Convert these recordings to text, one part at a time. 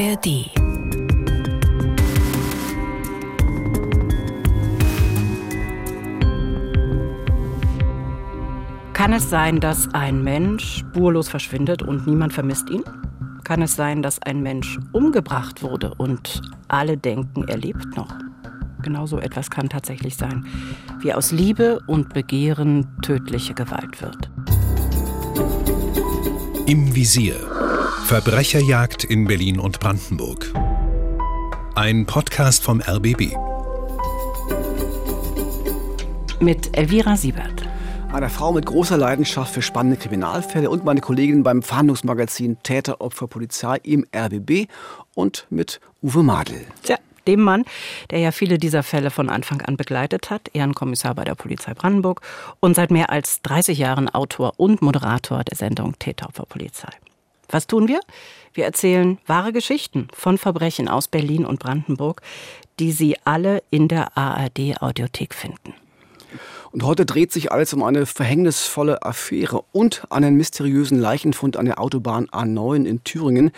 ARD. Kann es sein, dass ein Mensch spurlos verschwindet und niemand vermisst ihn? Kann es sein, dass ein Mensch umgebracht wurde und alle denken, er lebt noch? Genau so etwas kann tatsächlich sein, wie aus Liebe und Begehren tödliche Gewalt wird. Im Visier. Verbrecherjagd in Berlin und Brandenburg. Ein Podcast vom RBB. Mit Elvira Siebert. Einer Frau mit großer Leidenschaft für spannende Kriminalfälle und meine Kollegin beim Fahndungsmagazin Täter, Opfer, Polizei im RBB und mit Uwe Madel. Tja, dem Mann, der ja viele dieser Fälle von Anfang an begleitet hat, Ehrenkommissar bei der Polizei Brandenburg und seit mehr als 30 Jahren Autor und Moderator der Sendung Täteropfer Polizei. Was tun wir? Wir erzählen wahre Geschichten von Verbrechen aus Berlin und Brandenburg, die Sie alle in der ARD Audiothek finden. Und heute dreht sich alles um eine verhängnisvolle Affäre und einen mysteriösen Leichenfund an der Autobahn A9 in Thüringen.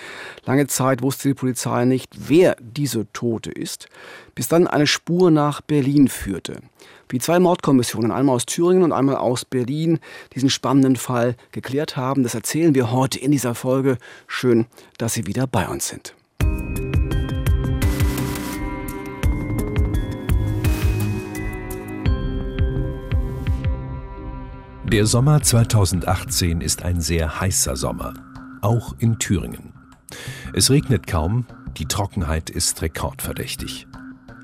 Lange Zeit wusste die Polizei nicht, wer diese Tote ist, bis dann eine Spur nach Berlin führte. Wie zwei Mordkommissionen, einmal aus Thüringen und einmal aus Berlin, diesen spannenden Fall geklärt haben, das erzählen wir heute in dieser Folge. Schön, dass Sie wieder bei uns sind. Der Sommer 2018 ist ein sehr heißer Sommer, auch in Thüringen. Es regnet kaum, die Trockenheit ist rekordverdächtig.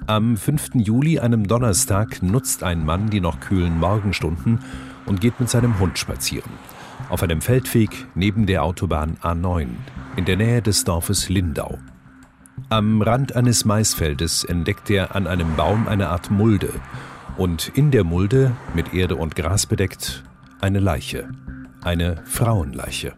Am 5. Juli, einem Donnerstag, nutzt ein Mann die noch kühlen Morgenstunden und geht mit seinem Hund spazieren. Auf einem Feldweg neben der Autobahn A9 in der Nähe des Dorfes Lindau. Am Rand eines Maisfeldes entdeckt er an einem Baum eine Art Mulde und in der Mulde, mit Erde und Gras bedeckt, eine Leiche. Eine Frauenleiche.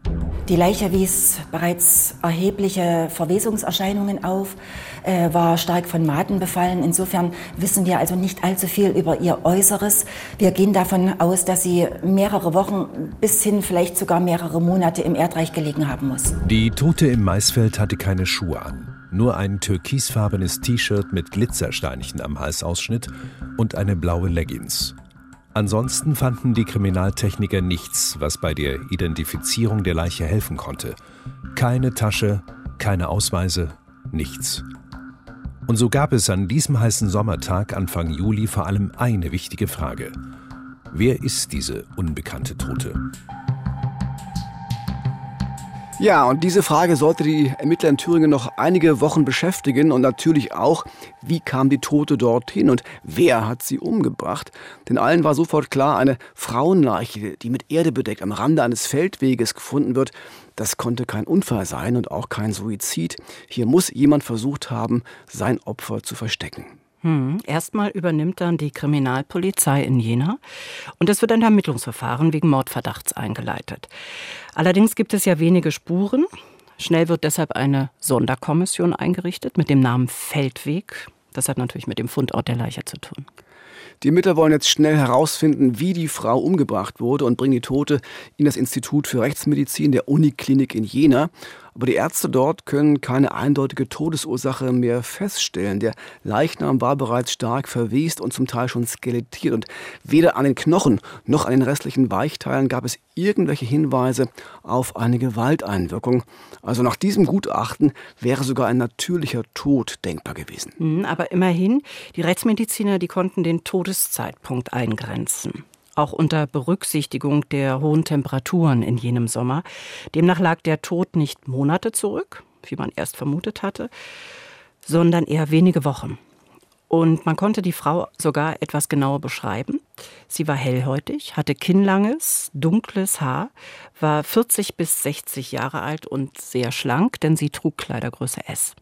Die Leiche wies bereits erhebliche Verwesungserscheinungen auf, äh, war stark von Maden befallen. Insofern wissen wir also nicht allzu viel über ihr Äußeres. Wir gehen davon aus, dass sie mehrere Wochen bis hin vielleicht sogar mehrere Monate im Erdreich gelegen haben muss. Die Tote im Maisfeld hatte keine Schuhe an. Nur ein türkisfarbenes T-Shirt mit Glitzersteinchen am Halsausschnitt und eine blaue Leggings. Ansonsten fanden die Kriminaltechniker nichts, was bei der Identifizierung der Leiche helfen konnte. Keine Tasche, keine Ausweise, nichts. Und so gab es an diesem heißen Sommertag Anfang Juli vor allem eine wichtige Frage. Wer ist diese unbekannte Tote? Ja, und diese Frage sollte die Ermittler in Thüringen noch einige Wochen beschäftigen und natürlich auch, wie kam die Tote dorthin und wer hat sie umgebracht? Denn allen war sofort klar, eine Frauenleiche, die mit Erde bedeckt am Rande eines Feldweges gefunden wird, das konnte kein Unfall sein und auch kein Suizid. Hier muss jemand versucht haben, sein Opfer zu verstecken. Hm. Erstmal übernimmt dann die Kriminalpolizei in Jena und es wird ein Ermittlungsverfahren wegen Mordverdachts eingeleitet. Allerdings gibt es ja wenige Spuren. Schnell wird deshalb eine Sonderkommission eingerichtet mit dem Namen Feldweg. Das hat natürlich mit dem Fundort der Leiche zu tun. Die Ermittler wollen jetzt schnell herausfinden, wie die Frau umgebracht wurde und bringen die Tote in das Institut für Rechtsmedizin der Uniklinik in Jena. Aber die Ärzte dort können keine eindeutige Todesursache mehr feststellen. Der Leichnam war bereits stark verwest und zum Teil schon skelettiert. Und weder an den Knochen noch an den restlichen Weichteilen gab es irgendwelche Hinweise auf eine Gewalteinwirkung. Also nach diesem Gutachten wäre sogar ein natürlicher Tod denkbar gewesen. Hm, aber immerhin, die Rechtsmediziner, die konnten den Todeszeitpunkt eingrenzen auch unter Berücksichtigung der hohen Temperaturen in jenem Sommer. Demnach lag der Tod nicht Monate zurück, wie man erst vermutet hatte, sondern eher wenige Wochen. Und man konnte die Frau sogar etwas genauer beschreiben. Sie war hellhäutig, hatte kinnlanges, dunkles Haar, war 40 bis 60 Jahre alt und sehr schlank, denn sie trug Kleidergröße S.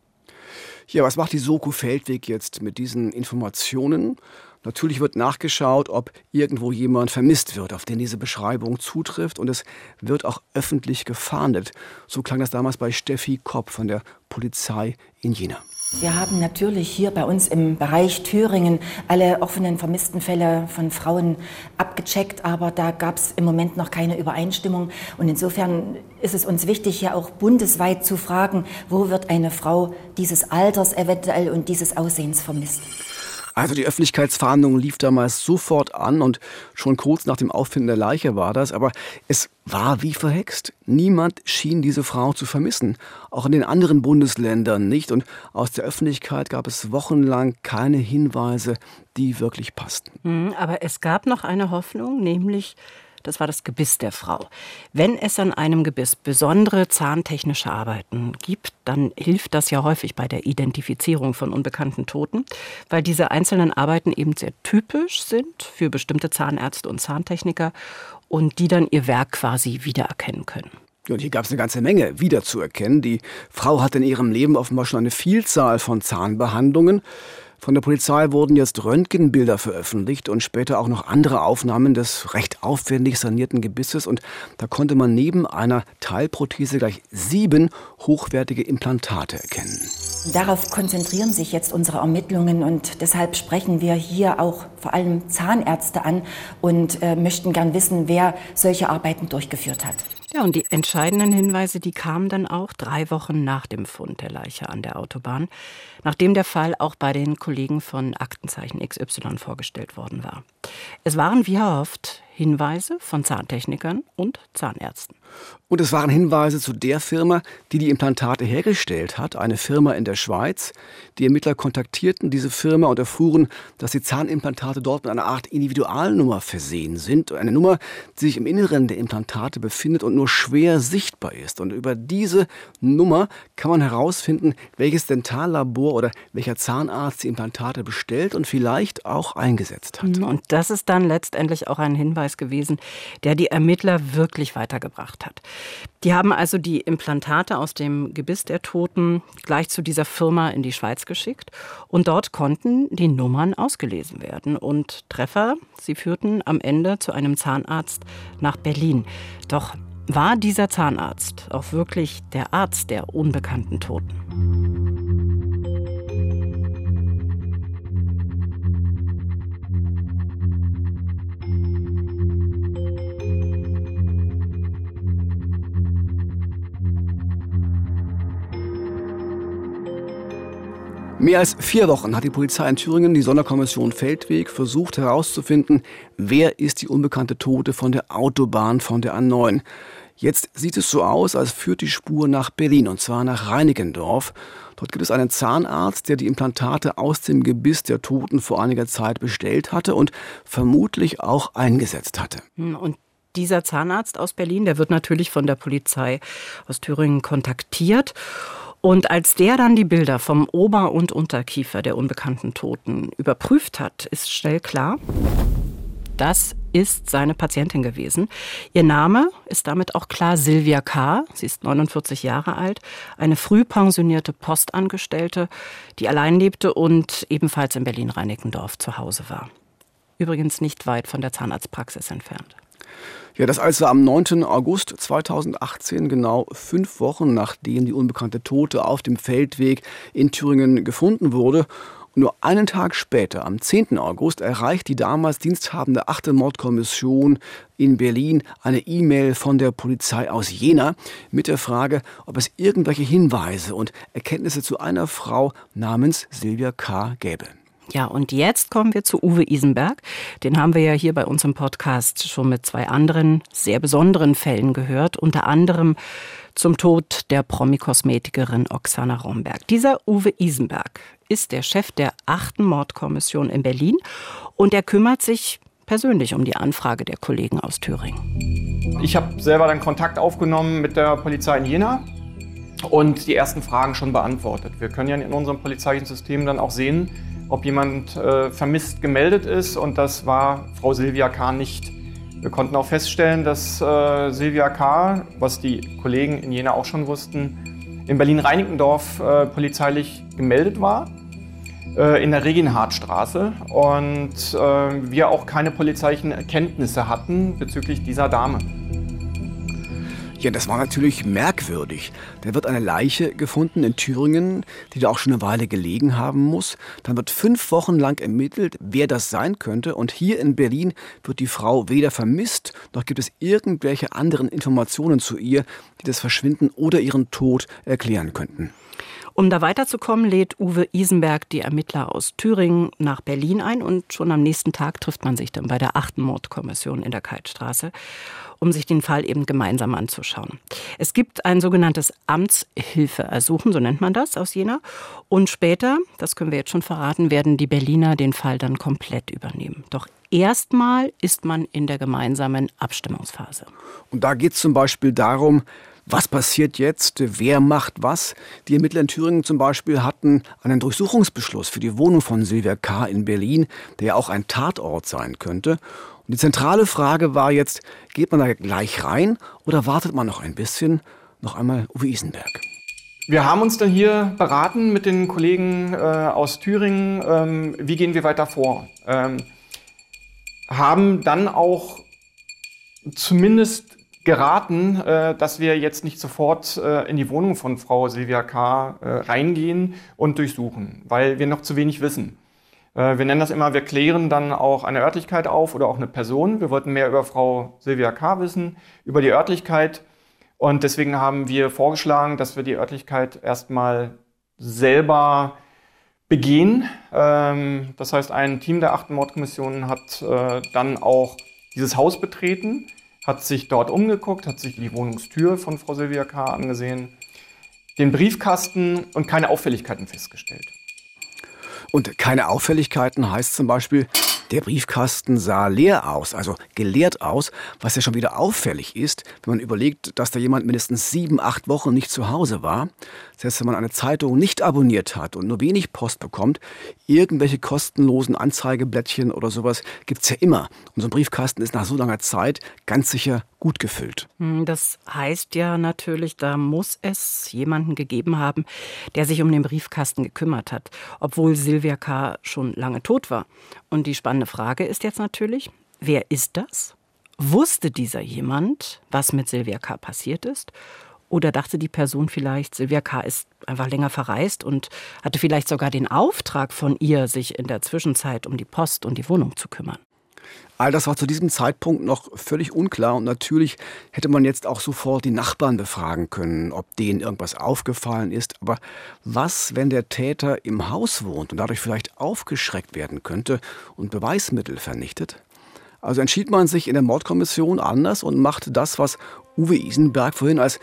Ja, was macht die Soko Feldweg jetzt mit diesen Informationen? Natürlich wird nachgeschaut, ob irgendwo jemand vermisst wird, auf den diese Beschreibung zutrifft. Und es wird auch öffentlich gefahndet. So klang das damals bei Steffi Kopp von der Polizei in Jena. Wir haben natürlich hier bei uns im Bereich Thüringen alle offenen vermissten Fälle von Frauen abgecheckt, aber da gab es im Moment noch keine Übereinstimmung. Und insofern ist es uns wichtig, hier auch bundesweit zu fragen, wo wird eine Frau dieses Alters eventuell und dieses Aussehens vermisst. Also die Öffentlichkeitsfahndung lief damals sofort an und schon kurz nach dem Auffinden der Leiche war das, aber es war wie verhext. Niemand schien diese Frau zu vermissen, auch in den anderen Bundesländern nicht und aus der Öffentlichkeit gab es wochenlang keine Hinweise, die wirklich passten. Mhm, aber es gab noch eine Hoffnung, nämlich das war das Gebiss der Frau. Wenn es an einem Gebiss besondere zahntechnische Arbeiten gibt, dann hilft das ja häufig bei der Identifizierung von unbekannten Toten, weil diese einzelnen Arbeiten eben sehr typisch sind für bestimmte Zahnärzte und Zahntechniker und die dann ihr Werk quasi wiedererkennen können. Und hier gab es eine ganze Menge wiederzuerkennen. Die Frau hat in ihrem Leben offenbar schon eine Vielzahl von Zahnbehandlungen. Von der Polizei wurden jetzt Röntgenbilder veröffentlicht und später auch noch andere Aufnahmen des recht aufwendig sanierten Gebisses. Und da konnte man neben einer Teilprothese gleich sieben hochwertige Implantate erkennen. Darauf konzentrieren sich jetzt unsere Ermittlungen und deshalb sprechen wir hier auch vor allem Zahnärzte an und äh, möchten gern wissen, wer solche Arbeiten durchgeführt hat. Ja, und die entscheidenden Hinweise, die kamen dann auch drei Wochen nach dem Fund der Leiche an der Autobahn, nachdem der Fall auch bei den Kollegen von Aktenzeichen XY vorgestellt worden war. Es waren, wie erhofft, Hinweise von Zahntechnikern und Zahnärzten. Und es waren Hinweise zu der Firma, die die Implantate hergestellt hat, eine Firma in der Schweiz. Die Ermittler kontaktierten diese Firma und erfuhren, dass die Zahnimplantate dort mit einer Art Individualnummer versehen sind. Eine Nummer, die sich im Inneren der Implantate befindet und nur schwer sichtbar ist. Und über diese Nummer kann man herausfinden, welches Dentallabor oder welcher Zahnarzt die Implantate bestellt und vielleicht auch eingesetzt hat. Und das ist dann letztendlich auch ein Hinweis gewesen, der die Ermittler wirklich weitergebracht hat. Die haben also die Implantate aus dem Gebiss der Toten gleich zu dieser Firma in die Schweiz geschickt und dort konnten die Nummern ausgelesen werden und Treffer, sie führten am Ende zu einem Zahnarzt nach Berlin. Doch war dieser Zahnarzt auch wirklich der Arzt der unbekannten Toten? Mehr als vier Wochen hat die Polizei in Thüringen, die Sonderkommission Feldweg, versucht herauszufinden, wer ist die unbekannte Tote von der Autobahn von der A9. Jetzt sieht es so aus, als führt die Spur nach Berlin, und zwar nach Reinickendorf. Dort gibt es einen Zahnarzt, der die Implantate aus dem Gebiss der Toten vor einiger Zeit bestellt hatte und vermutlich auch eingesetzt hatte. Hm, und dieser Zahnarzt aus Berlin, der wird natürlich von der Polizei aus Thüringen kontaktiert. Und als der dann die Bilder vom Ober- und Unterkiefer der unbekannten Toten überprüft hat, ist schnell klar, das ist seine Patientin gewesen. Ihr Name ist damit auch klar Silvia K. Sie ist 49 Jahre alt, eine früh pensionierte Postangestellte, die allein lebte und ebenfalls in Berlin-Reinickendorf zu Hause war. Übrigens nicht weit von der Zahnarztpraxis entfernt. Ja, das alles war am 9. August 2018, genau fünf Wochen nachdem die unbekannte Tote auf dem Feldweg in Thüringen gefunden wurde. Und nur einen Tag später, am 10. August, erreicht die damals diensthabende 8. Mordkommission in Berlin eine E-Mail von der Polizei aus Jena mit der Frage, ob es irgendwelche Hinweise und Erkenntnisse zu einer Frau namens Silvia K. gäbe. Ja, und jetzt kommen wir zu Uwe Isenberg. Den haben wir ja hier bei uns im Podcast schon mit zwei anderen sehr besonderen Fällen gehört, unter anderem zum Tod der Promi-Kosmetikerin Oksana Romberg. Dieser Uwe Isenberg ist der Chef der achten Mordkommission in Berlin und er kümmert sich persönlich um die Anfrage der Kollegen aus Thüringen. Ich habe selber dann Kontakt aufgenommen mit der Polizei in Jena und die ersten Fragen schon beantwortet. Wir können ja in unserem polizeilichen System dann auch sehen, ob jemand äh, vermisst gemeldet ist und das war Frau Silvia K. nicht. Wir konnten auch feststellen, dass äh, Silvia K., was die Kollegen in Jena auch schon wussten, in Berlin-Reinickendorf äh, polizeilich gemeldet war, äh, in der Regenhardtstraße und äh, wir auch keine polizeilichen Erkenntnisse hatten bezüglich dieser Dame. Ja, das war natürlich merkwürdig. Da wird eine Leiche gefunden in Thüringen, die da auch schon eine Weile gelegen haben muss. Dann wird fünf Wochen lang ermittelt, wer das sein könnte. Und hier in Berlin wird die Frau weder vermisst, noch gibt es irgendwelche anderen Informationen zu ihr, die das Verschwinden oder ihren Tod erklären könnten. Um da weiterzukommen, lädt Uwe Isenberg die Ermittler aus Thüringen nach Berlin ein und schon am nächsten Tag trifft man sich dann bei der achten Mordkommission in der Keitstraße um sich den Fall eben gemeinsam anzuschauen. Es gibt ein sogenanntes Amtshilfeersuchen, so nennt man das aus Jena. Und später, das können wir jetzt schon verraten, werden die Berliner den Fall dann komplett übernehmen. Doch erstmal ist man in der gemeinsamen Abstimmungsphase. Und da geht es zum Beispiel darum, was passiert jetzt? Wer macht was? Die Ermittler in Thüringen zum Beispiel hatten einen Durchsuchungsbeschluss für die Wohnung von Silvia K. in Berlin, der ja auch ein Tatort sein könnte. Und die zentrale Frage war jetzt, geht man da gleich rein oder wartet man noch ein bisschen? Noch einmal Uwe Isenberg. Wir haben uns dann hier beraten mit den Kollegen äh, aus Thüringen, ähm, wie gehen wir weiter vor. Ähm, haben dann auch zumindest geraten, äh, dass wir jetzt nicht sofort äh, in die Wohnung von Frau Silvia K. Äh, reingehen und durchsuchen, weil wir noch zu wenig wissen. Wir nennen das immer, wir klären dann auch eine Örtlichkeit auf oder auch eine Person. Wir wollten mehr über Frau Silvia K. wissen, über die Örtlichkeit. Und deswegen haben wir vorgeschlagen, dass wir die Örtlichkeit erstmal selber begehen. Ähm, das heißt, ein Team der achten Mordkommission hat dann auch dieses Haus betreten, hat sich dort umgeguckt, hat sich die Wohnungstür von Frau Silvia K. angesehen, den Briefkasten und keine Auffälligkeiten festgestellt. Und keine Auffälligkeiten heißt zum Beispiel, der Briefkasten sah leer aus, also geleert aus, was ja schon wieder auffällig ist, wenn man überlegt, dass da jemand mindestens sieben, acht Wochen nicht zu Hause war. Heißt, wenn man eine Zeitung nicht abonniert hat und nur wenig Post bekommt, irgendwelche kostenlosen Anzeigeblättchen oder sowas gibt's ja immer. Und so ein Briefkasten ist nach so langer Zeit ganz sicher gut gefüllt. Hm, das heißt ja natürlich, da muss es jemanden gegeben haben, der sich um den Briefkasten gekümmert hat, obwohl Silvia K. schon lange tot war. Und die spannende Frage ist jetzt natürlich, wer ist das? Wusste dieser jemand, was mit Silvia K. passiert ist? Oder dachte die Person vielleicht, Silvia K. ist einfach länger verreist und hatte vielleicht sogar den Auftrag von ihr, sich in der Zwischenzeit um die Post und die Wohnung zu kümmern? All das war zu diesem Zeitpunkt noch völlig unklar und natürlich hätte man jetzt auch sofort die Nachbarn befragen können, ob denen irgendwas aufgefallen ist. Aber was, wenn der Täter im Haus wohnt und dadurch vielleicht aufgeschreckt werden könnte und Beweismittel vernichtet? Also entschied man sich in der Mordkommission anders und machte das, was Uwe Isenberg vorhin als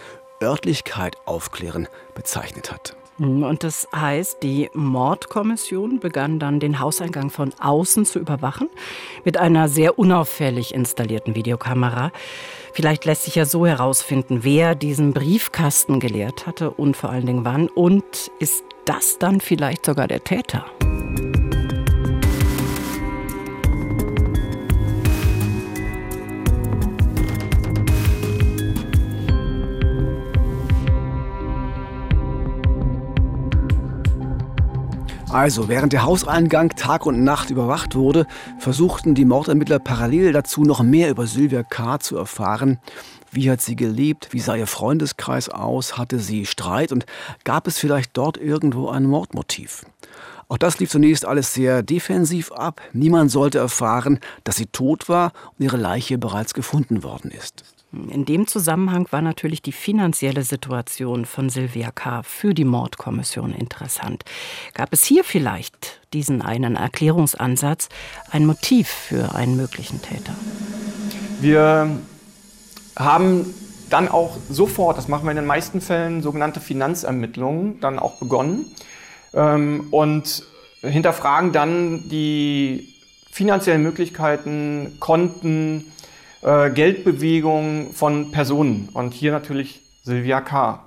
Örtlichkeit aufklären bezeichnet hat. Und das heißt, die Mordkommission begann dann den Hauseingang von außen zu überwachen mit einer sehr unauffällig installierten Videokamera. Vielleicht lässt sich ja so herausfinden, wer diesen Briefkasten geleert hatte und vor allen Dingen wann. Und ist das dann vielleicht sogar der Täter? Also, während der Hauseingang Tag und Nacht überwacht wurde, versuchten die Mordermittler parallel dazu noch mehr über Sylvia K. zu erfahren. Wie hat sie gelebt? Wie sah ihr Freundeskreis aus? Hatte sie Streit? Und gab es vielleicht dort irgendwo ein Mordmotiv? Auch das lief zunächst alles sehr defensiv ab. Niemand sollte erfahren, dass sie tot war und ihre Leiche bereits gefunden worden ist. In dem Zusammenhang war natürlich die finanzielle Situation von Silvia K. für die Mordkommission interessant. Gab es hier vielleicht diesen einen Erklärungsansatz, ein Motiv für einen möglichen Täter? Wir haben dann auch sofort, das machen wir in den meisten Fällen, sogenannte Finanzermittlungen dann auch begonnen ähm, und hinterfragen dann die finanziellen Möglichkeiten, Konten, äh, Geldbewegungen von Personen. Und hier natürlich Silvia K.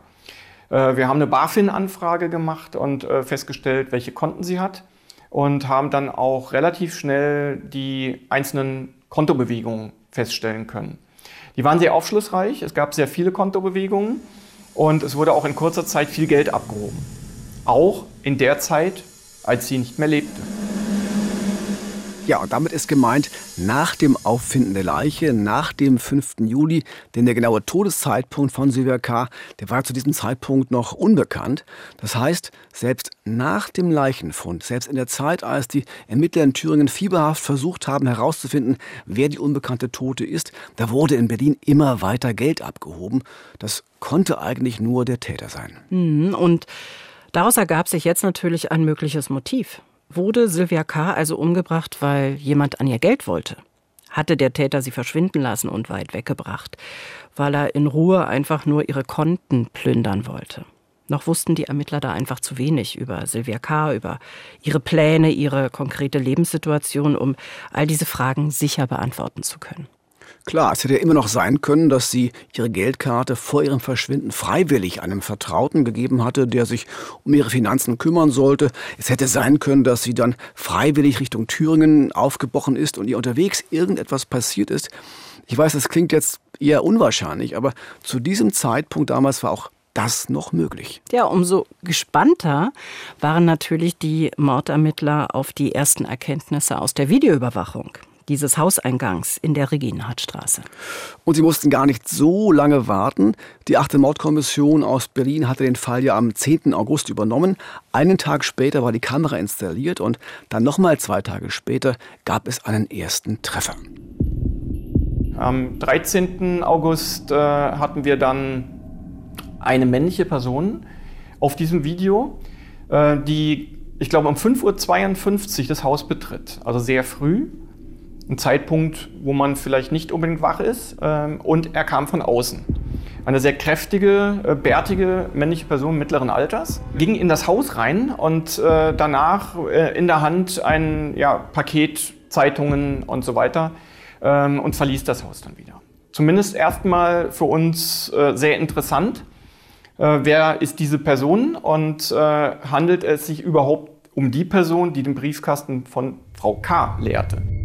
Äh, wir haben eine BaFin-Anfrage gemacht und äh, festgestellt, welche Konten sie hat. Und haben dann auch relativ schnell die einzelnen Kontobewegungen feststellen können. Die waren sehr aufschlussreich. Es gab sehr viele Kontobewegungen und es wurde auch in kurzer Zeit viel Geld abgehoben. Auch in der Zeit, als sie nicht mehr lebte. Ja, und damit ist gemeint, nach dem Auffinden der Leiche, nach dem 5. Juli, denn der genaue Todeszeitpunkt von Silvia K., der war zu diesem Zeitpunkt noch unbekannt. Das heißt, selbst nach dem Leichenfund, selbst in der Zeit, als die Ermittler in Thüringen fieberhaft versucht haben herauszufinden, wer die unbekannte Tote ist, da wurde in Berlin immer weiter Geld abgehoben. Das konnte eigentlich nur der Täter sein. Mhm, und daraus ergab sich jetzt natürlich ein mögliches Motiv. Wurde Sylvia K. also umgebracht, weil jemand an ihr Geld wollte? Hatte der Täter sie verschwinden lassen und weit weggebracht, weil er in Ruhe einfach nur ihre Konten plündern wollte? Noch wussten die Ermittler da einfach zu wenig über Sylvia K., über ihre Pläne, ihre konkrete Lebenssituation, um all diese Fragen sicher beantworten zu können. Klar, es hätte ja immer noch sein können, dass sie ihre Geldkarte vor ihrem Verschwinden freiwillig einem Vertrauten gegeben hatte, der sich um ihre Finanzen kümmern sollte. Es hätte sein können, dass sie dann freiwillig Richtung Thüringen aufgebrochen ist und ihr unterwegs irgendetwas passiert ist. Ich weiß, das klingt jetzt eher unwahrscheinlich, aber zu diesem Zeitpunkt damals war auch das noch möglich. Ja, umso gespannter waren natürlich die Mordermittler auf die ersten Erkenntnisse aus der Videoüberwachung dieses Hauseingangs in der Reginhardtstraße. Und sie mussten gar nicht so lange warten. Die achte Mordkommission aus Berlin hatte den Fall ja am 10. August übernommen. Einen Tag später war die Kamera installiert und dann nochmal zwei Tage später gab es einen ersten Treffer. Am 13. August äh, hatten wir dann eine männliche Person auf diesem Video, äh, die, ich glaube, um 5.52 Uhr das Haus betritt, also sehr früh ein Zeitpunkt, wo man vielleicht nicht unbedingt wach ist. Ähm, und er kam von außen. Eine sehr kräftige, äh, bärtige männliche Person mittleren Alters ging in das Haus rein und äh, danach äh, in der Hand ein ja, Paket, Zeitungen und so weiter ähm, und verließ das Haus dann wieder. Zumindest erstmal für uns sehr interessant. wer ist diese Person und handelt es sich überhaupt um die Person, die den Briefkasten von Frau K. leerte?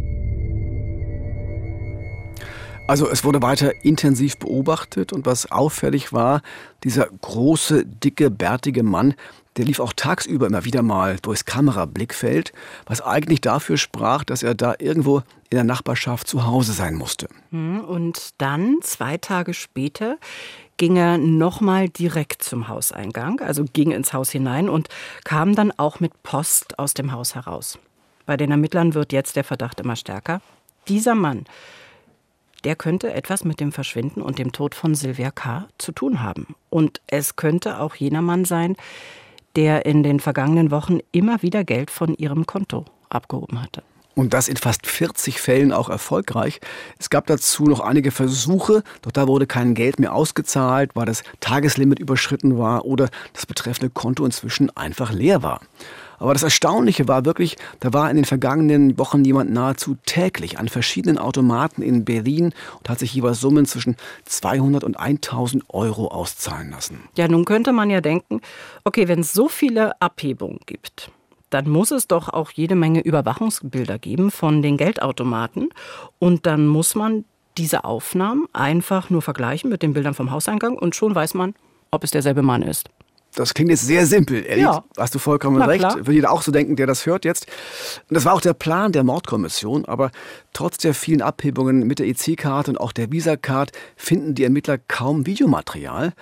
Also es wurde weiter intensiv beobachtet und was auffällig war, dieser große, dicke, bärtige Mann, der lief auch tagsüber immer wieder mal durchs Kamerablickfeld, was eigentlich dafür sprach, dass er da irgendwo in der Nachbarschaft zu Hause sein musste. Hm, und dann, zwei Tage später, ging er nochmal direkt zum Hauseingang, also ging ins Haus hinein und kam dann auch mit Post aus dem Haus heraus. Bei den Ermittlern wird jetzt der Verdacht immer stärker. Dieser Mann der könnte etwas mit dem Verschwinden und dem Tod von Sylvia K. zu tun haben. Und es könnte auch jener Mann sein, der in den vergangenen Wochen immer wieder Geld von ihrem Konto abgehoben hatte. Und das in fast 40 Fällen auch erfolgreich. Es gab dazu noch einige Versuche, doch da wurde kein Geld mehr ausgezahlt, weil das Tageslimit überschritten war oder das betreffende Konto inzwischen einfach leer war. Aber das Erstaunliche war wirklich, da war in den vergangenen Wochen jemand nahezu täglich an verschiedenen Automaten in Berlin und hat sich jeweils Summen zwischen 200 und 1000 Euro auszahlen lassen. Ja, nun könnte man ja denken, okay, wenn es so viele Abhebungen gibt, dann muss es doch auch jede Menge Überwachungsbilder geben von den Geldautomaten. Und dann muss man diese Aufnahmen einfach nur vergleichen mit den Bildern vom Hauseingang und schon weiß man, ob es derselbe Mann ist. Das klingt jetzt sehr simpel, ehrlich. Ja. Hast du vollkommen Na, recht. Klar. Würde jeder auch so denken, der das hört jetzt. Und das war auch der Plan der Mordkommission. Aber trotz der vielen Abhebungen mit der EC-Karte und auch der Visa-Card finden die Ermittler kaum Videomaterial.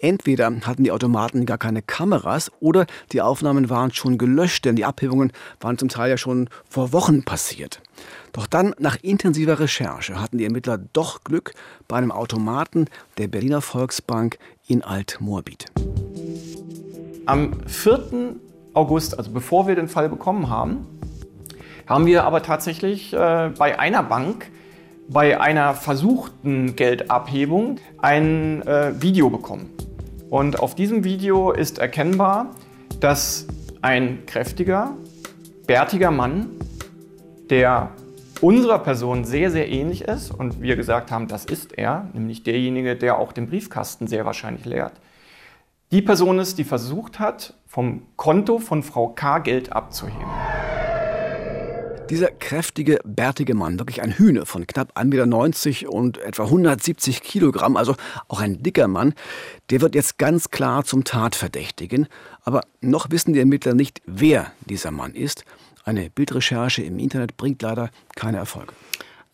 Entweder hatten die Automaten gar keine Kameras oder die Aufnahmen waren schon gelöscht, denn die Abhebungen waren zum Teil ja schon vor Wochen passiert. Doch dann, nach intensiver Recherche, hatten die Ermittler doch Glück bei einem Automaten der Berliner Volksbank in Alt-Moabit. Am 4. August, also bevor wir den Fall bekommen haben, haben wir aber tatsächlich äh, bei einer Bank bei einer versuchten Geldabhebung ein äh, Video bekommen. Und auf diesem Video ist erkennbar, dass ein kräftiger, bärtiger Mann, der unserer Person sehr, sehr ähnlich ist und wir gesagt haben, das ist er, nämlich derjenige, der auch den Briefkasten sehr wahrscheinlich leert, die Person ist, die versucht hat, vom Konto von Frau K. Geld abzuheben. Dieser kräftige, bärtige Mann, wirklich ein Hühne von knapp 1,90 Meter und etwa 170 Kilogramm, also auch ein dicker Mann, der wird jetzt ganz klar zum Tatverdächtigen. Aber noch wissen die Ermittler nicht, wer dieser Mann ist. Eine Bildrecherche im Internet bringt leider keine Erfolge.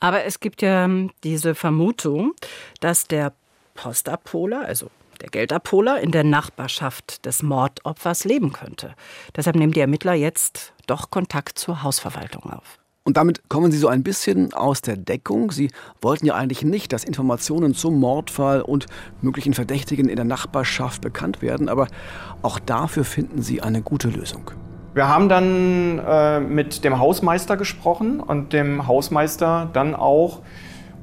Aber es gibt ja ähm, diese Vermutung, dass der Postabholer, also der Geldabholer, in der Nachbarschaft des Mordopfers leben könnte. Deshalb nehmen die Ermittler jetzt doch Kontakt zur Hausverwaltung auf. Und damit kommen Sie so ein bisschen aus der Deckung. Sie wollten ja eigentlich nicht, dass Informationen zum Mordfall und möglichen Verdächtigen in der Nachbarschaft bekannt werden, aber auch dafür finden Sie eine gute Lösung. Wir haben dann äh, mit dem Hausmeister gesprochen und dem Hausmeister dann auch